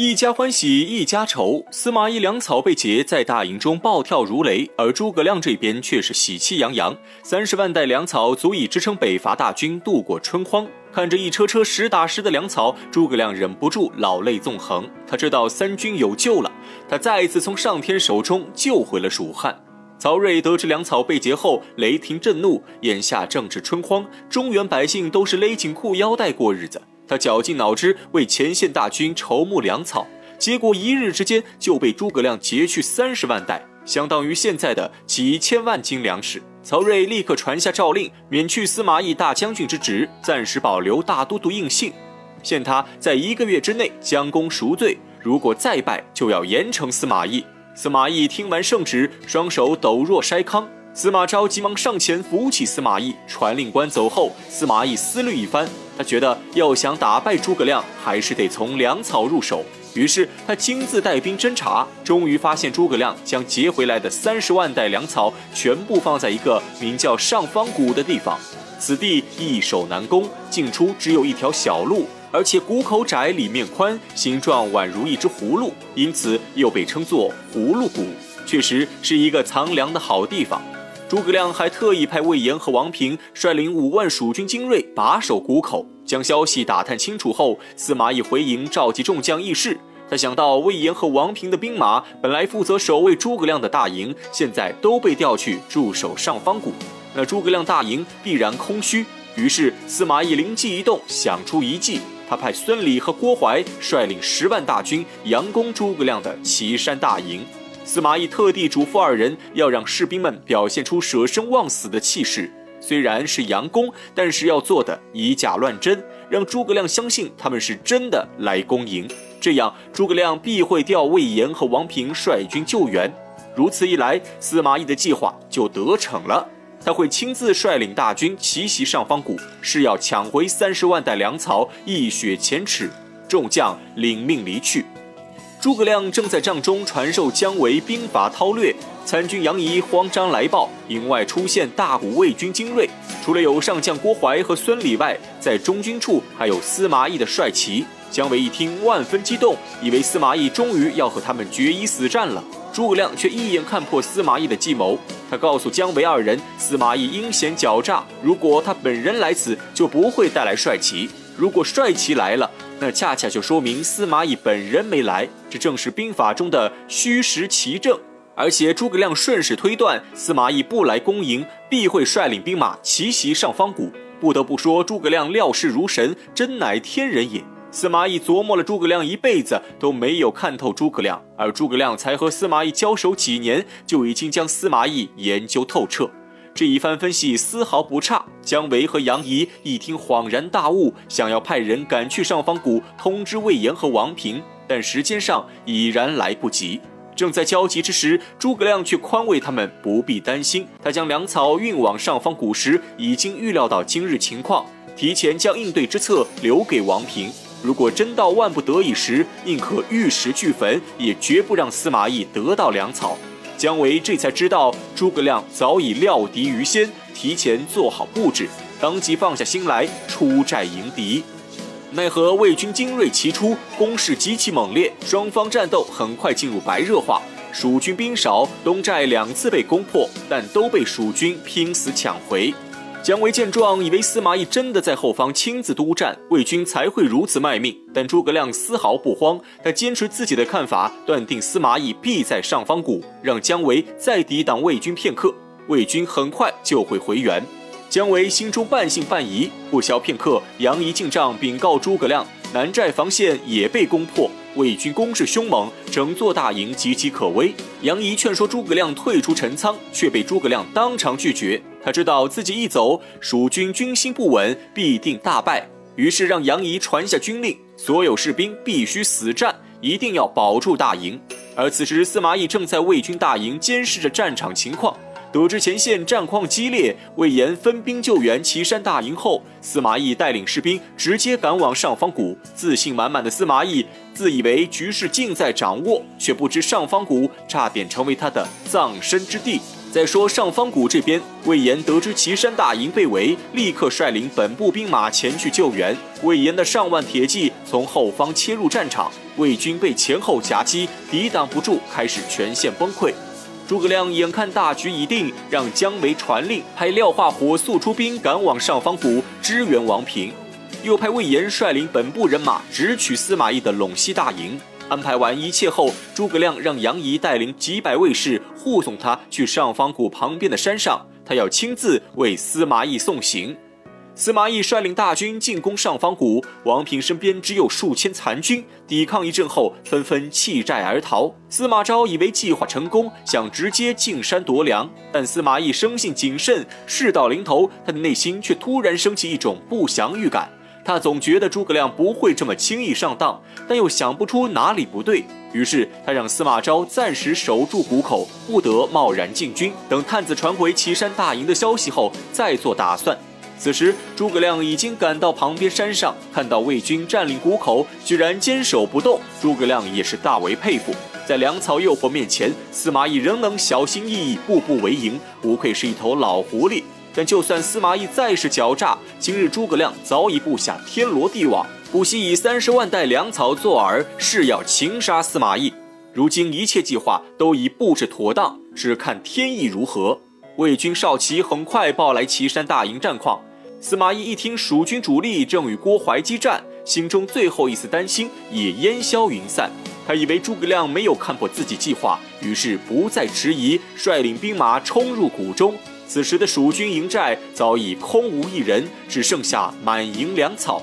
一家欢喜一家愁，司马懿粮草被劫，在大营中暴跳如雷，而诸葛亮这边却是喜气洋洋，三十万袋粮草足以支撑北伐大军度过春荒。看着一车车实打实的粮草，诸葛亮忍不住老泪纵横。他知道三军有救了，他再一次从上天手中救回了蜀汉。曹睿得知粮草被劫后，雷霆震怒，眼下正值春荒，中原百姓都是勒紧裤腰带过日子。他绞尽脑汁为前线大军筹募粮草，结果一日之间就被诸葛亮劫去三十万袋，相当于现在的几千万斤粮食。曹睿立刻传下诏令，免去司马懿大将军之职，暂时保留大都督印信，限他在一个月之内将功赎罪。如果再败，就要严惩司马懿。司马懿听完圣旨，双手抖若筛糠。司马昭急忙上前扶起司马懿，传令官走后，司马懿思虑一番，他觉得要想打败诸葛亮，还是得从粮草入手。于是他亲自带兵侦查，终于发现诸葛亮将劫回来的三十万袋粮草全部放在一个名叫上方谷的地方。此地易守难攻，进出只有一条小路，而且谷口窄，里面宽，形状宛如一只葫芦，因此又被称作葫芦谷。确实是一个藏粮的好地方。诸葛亮还特意派魏延和王平率领五万蜀军精锐把守谷口，将消息打探清楚后，司马懿回营召集众将议事。他想到魏延和王平的兵马本来负责守卫诸葛亮的大营，现在都被调去驻守上方谷，那诸葛亮大营必然空虚。于是司马懿灵机一动，想出一计，他派孙礼和郭淮率领十万大军佯攻诸葛亮的岐山大营。司马懿特地嘱咐二人，要让士兵们表现出舍生忘死的气势。虽然是佯攻，但是要做的以假乱真，让诸葛亮相信他们是真的来攻营。这样，诸葛亮必会调魏延和王平率军救援。如此一来，司马懿的计划就得逞了。他会亲自率领大军奇袭上方谷，是要抢回三十万袋粮草，一雪前耻。众将领命离去。诸葛亮正在帐中传授姜维兵法韬略，参军杨仪慌张来报，营外出现大股魏军精锐，除了有上将郭淮和孙礼外，在中军处还有司马懿的帅旗。姜维一听，万分激动，以为司马懿终于要和他们决一死战了。诸葛亮却一眼看破司马懿的计谋，他告诉姜维二人，司马懿阴险狡诈，如果他本人来此，就不会带来帅旗；如果帅旗来了，那恰恰就说明司马懿本人没来，这正是兵法中的虚实奇正。而且诸葛亮顺势推断，司马懿不来攻营，必会率领兵马奇袭上方谷。不得不说，诸葛亮料事如神，真乃天人也。司马懿琢磨了诸葛亮一辈子，都没有看透诸葛亮，而诸葛亮才和司马懿交手几年，就已经将司马懿研究透彻。这一番分析丝毫不差，姜维和杨仪一听恍然大悟，想要派人赶去上方谷通知魏延和王平，但时间上已然来不及。正在焦急之时，诸葛亮却宽慰他们不必担心。他将粮草运往上方谷时，已经预料到今日情况，提前将应对之策留给王平。如果真到万不得已时，宁可玉石俱焚，也绝不让司马懿得到粮草。姜维这才知道诸葛亮早已料敌于先，提前做好布置，当即放下心来出寨迎敌。奈何魏军精锐齐出，攻势极其猛烈，双方战斗很快进入白热化。蜀军兵少，东寨两次被攻破，但都被蜀军拼死抢回。姜维见状，以为司马懿真的在后方亲自督战，魏军才会如此卖命。但诸葛亮丝毫不慌，他坚持自己的看法，断定司马懿必在上方谷，让姜维再抵挡魏军片刻，魏军很快就会回援。姜维心中半信半疑，不消片刻，杨仪进帐禀告诸葛亮，南寨防线也被攻破。魏军攻势凶猛，整座大营岌岌可危。杨仪劝说诸葛亮退出陈仓，却被诸葛亮当场拒绝。他知道自己一走，蜀军军心不稳，必定大败。于是让杨仪传下军令，所有士兵必须死战，一定要保住大营。而此时司马懿正在魏军大营监视着战场情况。得知前线战况激烈，魏延分兵救援岐山大营后，司马懿带领士兵直接赶往上方谷。自信满满的司马懿自以为局势尽在掌握，却不知上方谷差点成为他的葬身之地。再说上方谷这边，魏延得知岐山大营被围，立刻率领本部兵马前去救援。魏延的上万铁骑从后方切入战场，魏军被前后夹击，抵挡不住，开始全线崩溃。诸葛亮眼看大局已定，让姜维传令，派廖化火速出兵赶往上方谷支援王平，又派魏延率领本部人马直取司马懿的陇西大营。安排完一切后，诸葛亮让杨仪带领几百卫士护送他去上方谷旁边的山上，他要亲自为司马懿送行。司马懿率领大军进攻上方谷，王平身边只有数千残军，抵抗一阵后，纷纷弃寨而逃。司马昭以为计划成功，想直接进山夺粮，但司马懿生性谨慎，事到临头，他的内心却突然升起一种不祥预感。他总觉得诸葛亮不会这么轻易上当，但又想不出哪里不对，于是他让司马昭暂时守住谷口，不得贸然进军，等探子传回岐山大营的消息后再做打算。此时，诸葛亮已经赶到旁边山上，看到魏军占领谷口，居然坚守不动。诸葛亮也是大为佩服，在粮草诱惑面前，司马懿仍能小心翼翼，步步为营，不愧是一头老狐狸。但就算司马懿再是狡诈，今日诸葛亮早已布下天罗地网，不惜以三十万袋粮草作饵，誓要擒杀司马懿。如今一切计划都已布置妥当，只看天意如何。魏军少奇很快报来岐山大营战况。司马懿一听蜀军主力正与郭淮激战，心中最后一丝担心也烟消云散。他以为诸葛亮没有看破自己计划，于是不再迟疑，率领兵马冲入谷中。此时的蜀军营寨早已空无一人，只剩下满营粮草。